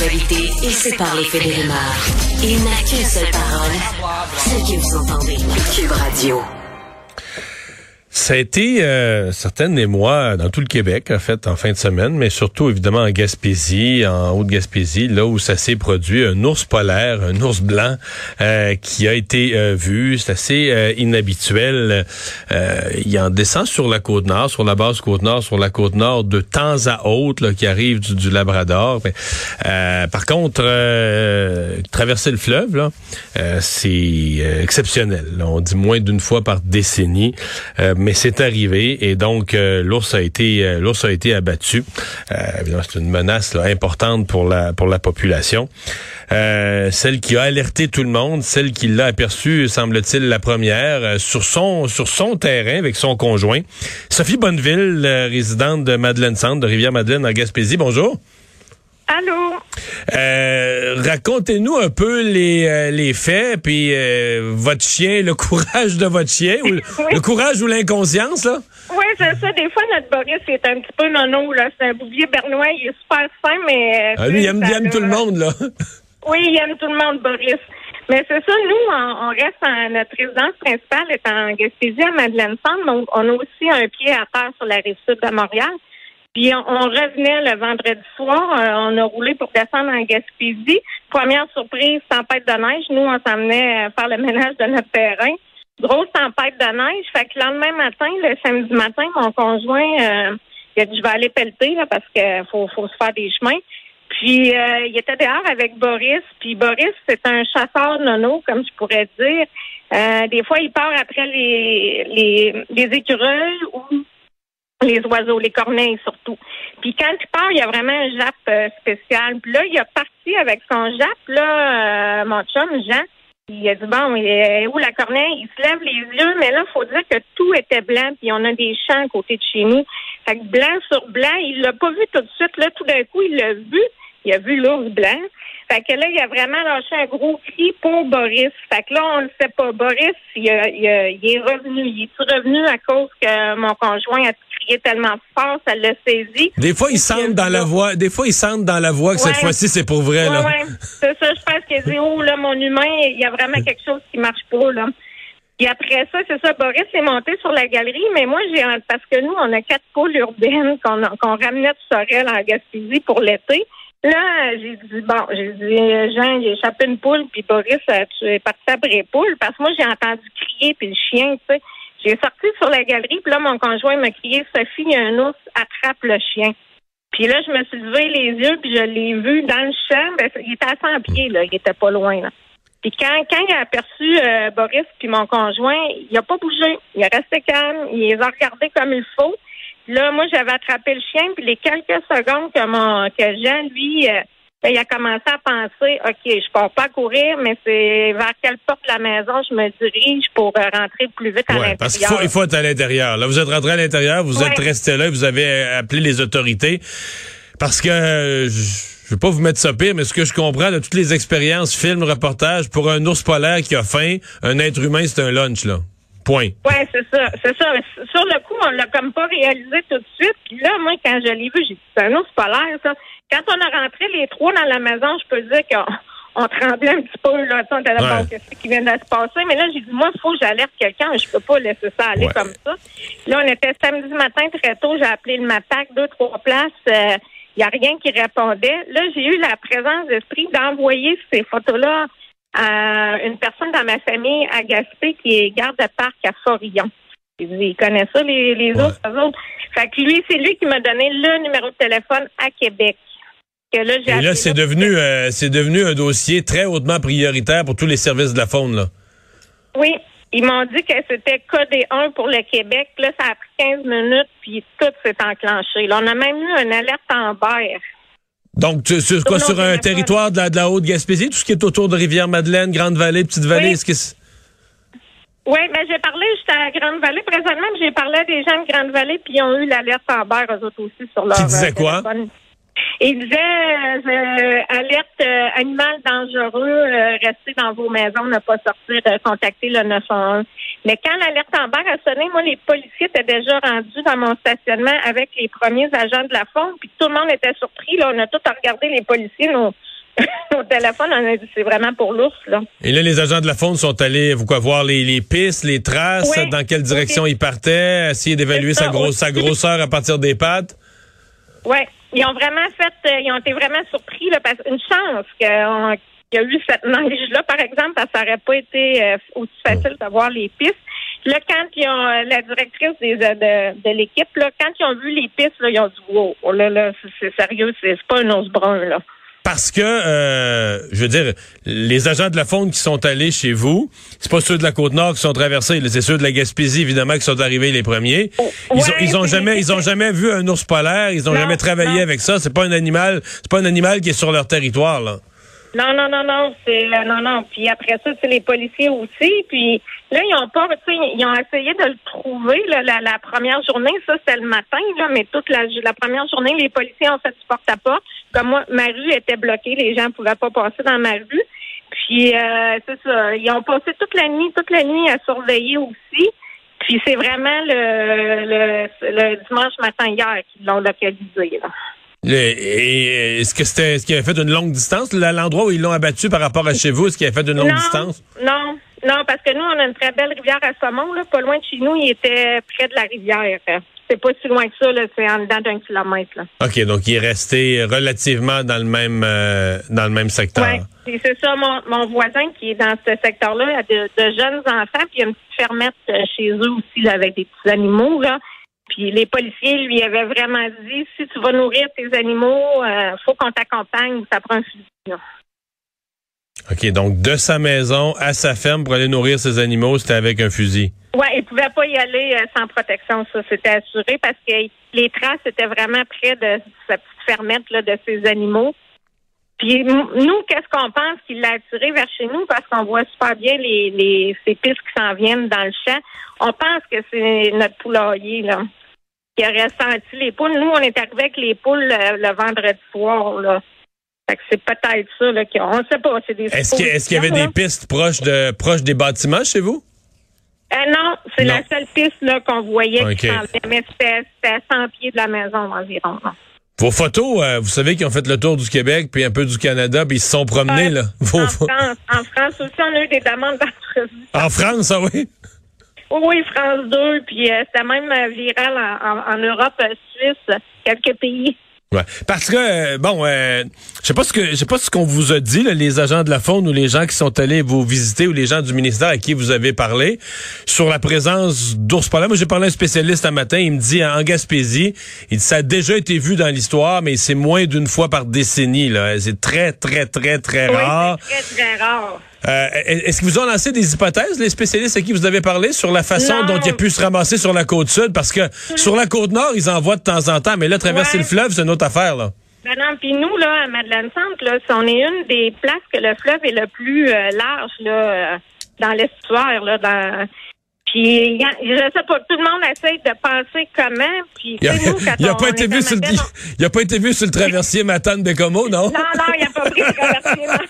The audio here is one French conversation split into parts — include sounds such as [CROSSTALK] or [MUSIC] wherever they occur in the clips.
L'actualité et sépare les faits. Il n'a qu'une seule parole, celle que vous entendez. Cube Radio. Ça a été euh, certaines des mois dans tout le Québec, en fait, en fin de semaine, mais surtout évidemment en Gaspésie, en Haute-Gaspésie, là où ça s'est produit, un ours polaire, un ours blanc euh, qui a été euh, vu. C'est assez euh, inhabituel. Euh, il en descend sur la côte nord, sur la base côte nord, sur la côte nord de temps à autre, là, qui arrive du, du Labrador. Euh, par contre, traverser le fleuve, là, c'est exceptionnel. On dit moins d'une fois par décennie mais c'est arrivé et donc euh, l'ours a été euh, l'ours a été abattu. Euh, c'est une menace importante pour la pour la population. celle qui a alerté tout le monde, celle qui l'a aperçu, semble-t-il, la première sur son sur son terrain avec son conjoint. Sophie Bonneville, résidente de Madeleine Centre de Rivière-Madeleine en Gaspésie. Bonjour. Allô? Euh, racontez-nous un peu les, euh, les faits, puis euh, votre chien, le [LAUGHS] courage de votre chien, ou le, Oui. le courage ou l'inconscience, là? Oui, c'est ça. Des fois, notre Boris est un petit peu nono, là. C'est un bouvier bernois. Il est super fin, mais. Ah, lui, il aime, ça il aime l'a- tout le monde, là. [LAUGHS] Oui, il aime tout le monde, Boris. Mais c'est ça, nous, on, on reste en, notre résidence principale est en Gaspésie à Madeleine Centre, donc on a aussi un pied à terre sur la rive sud de Montréal. Puis on, revenait le vendredi soir, euh, on a roulé pour descendre en Gaspésie. Première surprise, tempête de neige. Nous, on s'emmenait euh, faire le [LAUGHS] ménage de notre terrain. Grosse tempête de neige. Fait que le lendemain matin, le samedi matin, mon conjoint, euh, il a dit je vais aller pelleter là, parce que faut, faut se faire des chemins. Puis euh, il était dehors avec Boris. Puis Boris, c'est un chasseur nono, comme je pourrais dire. Euh, des fois, il part après les, les, les écureuils ou les oiseaux, les corneilles surtout. Puis quand il part, il y a vraiment un jappe euh, spécial. Puis là, il a parti avec son jappe, là, euh, mon chum, Jean. Il a dit, bon, il est où la corneille? Il se lève les yeux, mais là, il faut dire que tout était blanc, puis on a des champs à côté de chez nous. Fait que blanc sur blanc, il l'a pas vu tout de suite. Là, tout d'un coup, il l'a vu. Il a vu l'ours blanc. Fait que là, il a vraiment lâché un gros cri pour Boris. Fait que là, on ne sait pas. Boris, il, il a- il est revenu. Il est revenu à cause que mon conjoint a crié tellement fort, ça l'a saisi. Des fois, ils sentent dans la voix, des fois, ils sentent dans la voix que cette fois-ci, c'est pour vrai, Ouais, là. ouais. C'est ça, je pense qu'il dit, oh, là, mon humain, il y a vraiment quelque chose qui marche pas, là. Puis après ça, c'est ça, Boris est monté sur la galerie, mais moi, j'ai, parce que nous, on a quatre poules urbaines qu'on, a- qu'on ramenait de Sorel en Gaspésie pour l'été. Là, j'ai dit, bon, j'ai dit, Jean, a échappé une poule, puis Boris, euh, tu es parti après les poules, parce que moi, j'ai entendu crier, puis le chien, tu sais. J'ai sorti sur la galerie, puis là, mon conjoint m'a crié, Sophie, il y a un ours, attrape le chien. Puis là, je me suis levé les yeux, puis je l'ai vu dans le champ. Ben, il était à 100 pieds, là. Il était pas loin, là. Puis quand, quand il a aperçu euh, Boris puis mon conjoint, il a pas bougé. Il est resté calme. Il les a regardés comme il faut. Là, moi, j'avais attrapé le chien. Puis les quelques secondes que mon que Jean, lui, euh, ben, il a commencé à penser, OK, je pars pas courir, mais c'est vers quelle porte de la maison je me dirige pour euh, rentrer plus vite à Ouais, l'intérieur. parce qu'il faut, il faut être à l'intérieur. Là, vous êtes rentré à l'intérieur, vous Ouais. êtes resté là, vous avez euh, appelé les autorités. Parce que euh, je je veux pas vous mettre ça pire, mais ce que je comprends de toutes les expériences, films, reportages, pour un ours polaire qui a faim, un être humain, c'est un lunch, là. Point. Oui, c'est ça, c'est ça. Sur le coup, on l'a comme pas réalisé tout de suite. Puis là, moi, quand je l'ai vu, j'ai dit, c'est un ours polaire, ça. Quand on a rentré les trois dans la maison, je peux dire qu'on on tremblait un petit peu, là. On était là, qu'est-ce qui vient de se passer? Mais là, j'ai dit, moi, il faut que j'alerte quelqu'un. Je peux pas laisser ça aller Ouais. comme ça. Là, on était samedi matin très tôt. J'ai appelé le MAPAC, deux, trois places. Euh, il n'y a rien qui répondait. Là, j'ai eu la présence d'esprit d'envoyer ces photos-là à une personne dans ma famille à Gaspé qui est garde de parc à Forillon. Il connaît ça, les, les Ouais. autres, eux autres. Fait que lui, c'est lui qui m'a donné le numéro de téléphone à Québec. Que là, j'ai Et là, c'est devenu, euh, c'est devenu un dossier très hautement prioritaire pour tous les services de la faune, là. Oui, Ils m'ont dit que c'était codé 1 pour le Québec. Là, ça a pris 15 minutes, puis tout s'est enclenché. Là, on a même eu une alerte en berre. Donc, tu, sur quoi, sur un territoire de la, de la Haute-Gaspésie, tout ce qui est autour de Rivière-Madeleine, Grande-Vallée, Petite-Vallée, Oui. est-ce que c'est- Oui, mais j'ai parlé, j'étais à Grande-Vallée présentement, puis j'ai parlé à des gens de Grande-Vallée, puis ils ont eu l'alerte en berre, eux autres aussi, sur leur Qui disait euh, quoi? téléphone. Ils disaient euh, alerte euh, animal dangereux, euh, restez dans vos maisons, ne pas sortir, euh, contacter le 911. Mais quand l'alerte en berre a sonné, moi, les policiers étaient déjà rendus dans mon stationnement avec les premiers agents de la faune, puis tout le monde était surpris. Là, on a tout regardé les policiers, nos, [LAUGHS] nos téléphones, on a dit c'est vraiment pour l'ours, là. Et là, les agents de la faune sont allés vous quoi, voir les, les pistes, les traces, Oui. dans quelle direction ils partaient, essayer d'évaluer sa, grosse, sa grosseur à partir des pattes? Ouais, ils ont vraiment fait, euh, ils ont été vraiment surpris là, parce une chance qu'on- qu'il y a eu cette neige-là, par exemple, parce que ça n'aurait pas été euh, aussi facile d'avoir les pistes. Là, quand ils ont euh, la directrice des, euh, de, de l'équipe, là, quand ils ont vu les pistes, là, ils ont dit wow, oh là là, c'est- sérieux, c'est c'est pas un ours brun là. Parce que, euh, je veux dire, les agents de la faune qui sont allés chez vous, c'est pas ceux de la Côte-Nord qui sont traversés, c'est ceux de la Gaspésie, évidemment, qui sont arrivés les premiers. Ils, ont, Ouais, ils ont jamais, ils ont jamais vu un ours polaire, ils ont Non, jamais travaillé non. avec ça. C'est pas un animal, c'est pas un animal qui est sur leur territoire, là. Non, non, non, non, c'est euh, non, non. Puis après ça, c'est les policiers aussi. Puis là, ils ont pas, ils ont essayé de le trouver là, la, la première journée. Ça, c'était le matin, là, mais toute la, la première journée, les policiers ont fait du porte-à-porte. Comme moi, ma rue était bloquée, les gens pouvaient pas passer dans ma rue. Puis euh, c'est ça, ils ont passé toute la nuit, toute la nuit à surveiller aussi. Puis c'est vraiment le, le, le dimanche matin hier qu'ils l'ont localisé. Là. Le- et est-ce que c'était, est-ce qu'il avait fait une longue distance? L'endroit où ils l'ont abattu par rapport à chez vous, est-ce qu'il avait fait une longue non, distance? Non, non, parce que nous, on a une très belle rivière à saumon, là, pas loin de chez nous, il était près de la rivière. C'est pas si loin que ça, là, c'est en dedans d'un kilomètre. Là. OK, donc il est resté relativement dans le même, euh, dans le même secteur. Puis c'est ça, mon, mon voisin qui est dans ce secteur-là, a de, de jeunes enfants, puis il y a une petite fermette euh, chez eux aussi, là, avec des petits animaux, là. Puis les policiers lui avaient vraiment dit, si tu vas nourrir tes animaux, euh, faut qu'on t'accompagne ou ça prend un fusil. OK, donc de sa maison à sa ferme pour aller nourrir ses animaux, c'était avec un fusil. Ouais, il pouvait pas y aller euh, sans protection, ça c'était assuré parce que les traces étaient vraiment près de sa petite fermette là, de ces animaux. Puis nous, qu'est-ce qu'on pense qu'il l'a attiré vers chez nous? Parce qu'on voit super bien les, les ces pistes qui s'en viennent dans le champ. On pense que c'est notre poulailler là qui aurait senti les poules. Nous, on est arrivé avec les poules euh, le vendredi soir là. Fait que c'est peut-être ça là qu'on ne sait pas. C'est des Est-ce qu'il est-ce qu'il y avait des pistes proches de proches des bâtiments chez vous? Euh, non, c'est Non. la seule piste là, qu'on voyait OK. qui s'en venait, mais c'était c'était à 100 pieds de la maison environ. là. Vos photos, euh, vous savez qu'ils ont fait le tour du Québec puis un peu du Canada, puis ils se sont promenés Euh, là. [LAUGHS] Vos en, pho- France, en France aussi, on a eu des demandes d'entrevue. en France, ah oui? Oui, France 2, puis euh, c'était même euh, viral en, en- en Europe, euh, Suisse, quelques pays. Ouais. Parce que euh, bon, euh, je sais pas ce que je sais pas ce qu'on vous a dit là, les agents de la faune ou les gens qui sont allés vous visiter ou les gens du ministère à qui vous avez parlé sur la présence d'ours polaires. Moi, j'ai parlé à un spécialiste un matin, il me dit en Gaspésie, il dit ça a déjà été vu dans l'histoire, mais c'est moins d'une fois par décennie là. C'est très très très très rare. très, très rare. Euh, Est-ce qu'ils vous ont lancé des hypothèses, les spécialistes à qui vous avez parlé, sur la façon Non. dont il a pu se ramasser sur la côte sud? Parce que sur la côte nord, ils en voient de temps en temps, mais là, traverser Ouais. le fleuve, c'est une autre affaire, là. Ben non, puis nous, là, à Madeleine-Centre, là, on est une des places que le fleuve est le plus euh, large, là, euh, dans l'estuaire, là, dans... Puis, je sais pas, tout le monde essaye de penser comment, puis, Il n'a [LAUGHS] pas été vu sur le, Madeleine, il a pas été vu sur le traversier Matane Bécomo, non? Non, non, il n'y a pas pris de [LAUGHS] remerciement.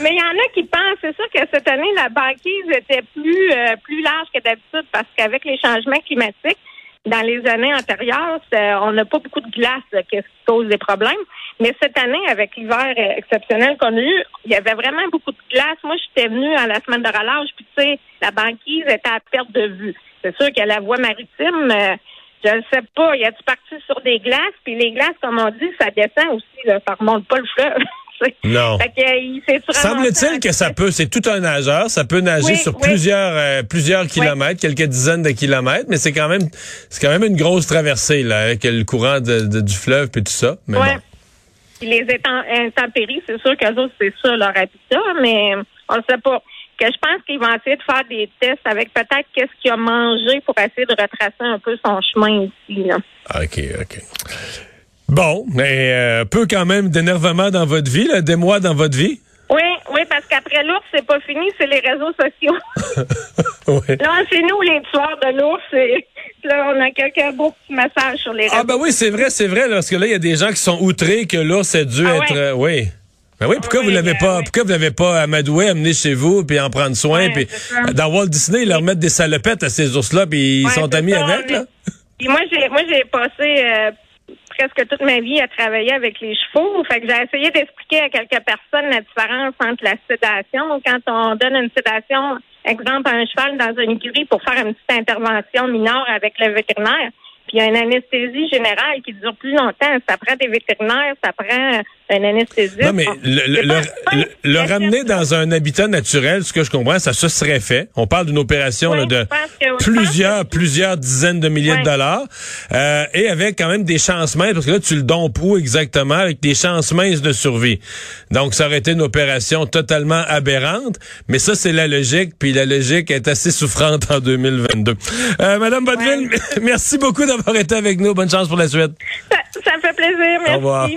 Mais il y en a qui pensent, c'est sûr que cette année, la banquise était plus, euh, plus large que d'habitude parce qu'avec les changements climatiques, dans les années antérieures, c'est- on n'a pas beaucoup de glace là, qui cause des problèmes. Mais cette année, avec l'hiver euh, exceptionnel qu'on a eu, il y avait vraiment beaucoup de glace. Moi, j'étais venue à la semaine de relâche, puis tu sais, la banquise était à perte de vue. C'est sûr que la voie maritime, euh, je ne sais pas, il y a-tu parti sur des glaces, puis les glaces, comme on dit, ça descend aussi, là, ça remonte pas le fleuve. [LAUGHS] sais. Non. Fait que, Semble-t-il que ça peut, c'est tout un nageur, ça peut nager Oui, sur oui. plusieurs euh, plusieurs kilomètres, quelques dizaines de kilomètres, mais c'est quand même c'est quand même une grosse traversée là, avec le courant de- de- du fleuve puis tout ça. Mais Ouais. bon. Puis les intempéries, c'est sûr qu'eux autres, c'est ça leur habitat, mais on ne sait pas. que je pense qu'ils vont essayer de faire des tests avec peut-être qu'est-ce qu'il a mangé pour essayer de retracer un peu son chemin ici. Là. OK, OK. Bon, mais euh, peu quand même d'énervement dans votre vie, là, des mois dans votre vie. Oui, oui, parce qu'après l'ours, c'est pas fini, c'est les réseaux sociaux. [LAUGHS] oui. Là, c'est nous les tueurs de l'ours. et Là, on a quelques beaux petits messages sur les réseaux. Ah ben oui, c'est vrai, c'est vrai, parce que là, il y a des gens qui sont outrés que l'ours a dû Ah être... ouais. euh, oui. Ben oui, pourquoi Oui, vous l'avez ben pas, oui. pourquoi vous l'avez pas amadoué, amené chez vous, puis en prendre soin, puis dans Walt Disney, ils leur mettent des salopettes à ces ours-là, puis ils sont amis ça, avec, là. Puis moi, j'ai moi j'ai passé euh, presque toute ma vie à travailler avec les chevaux. Fait que j'ai essayé d'expliquer à quelques personnes la différence entre la sédation. Quand on donne une sédation, exemple, à un cheval dans une écurie pour faire une petite intervention mineure avec le vétérinaire, puis il y a une anesthésie générale qui dure plus longtemps. Ça prend des vétérinaires, ça prend un anesthésiste. Non, mais le, le- le- le- ramener dans un habitat naturel, ce que je comprends, ça se serait fait. On parle d'une opération Oui, là, de que- plusieurs, que- plusieurs dizaines de milliers de dollars, euh, et avec quand même des chances minces, parce que là, tu le donnes où exactement, avec des chances minces de survie. Donc, ça aurait été une opération totalement aberrante, mais ça, c'est la logique, puis la logique est assez souffrante en 2022. Euh, Madame Bodville, [LAUGHS] merci beaucoup d'avoir été avec nous. Bonne chance pour la suite. Ça, ça me fait plaisir. Merci. Au revoir.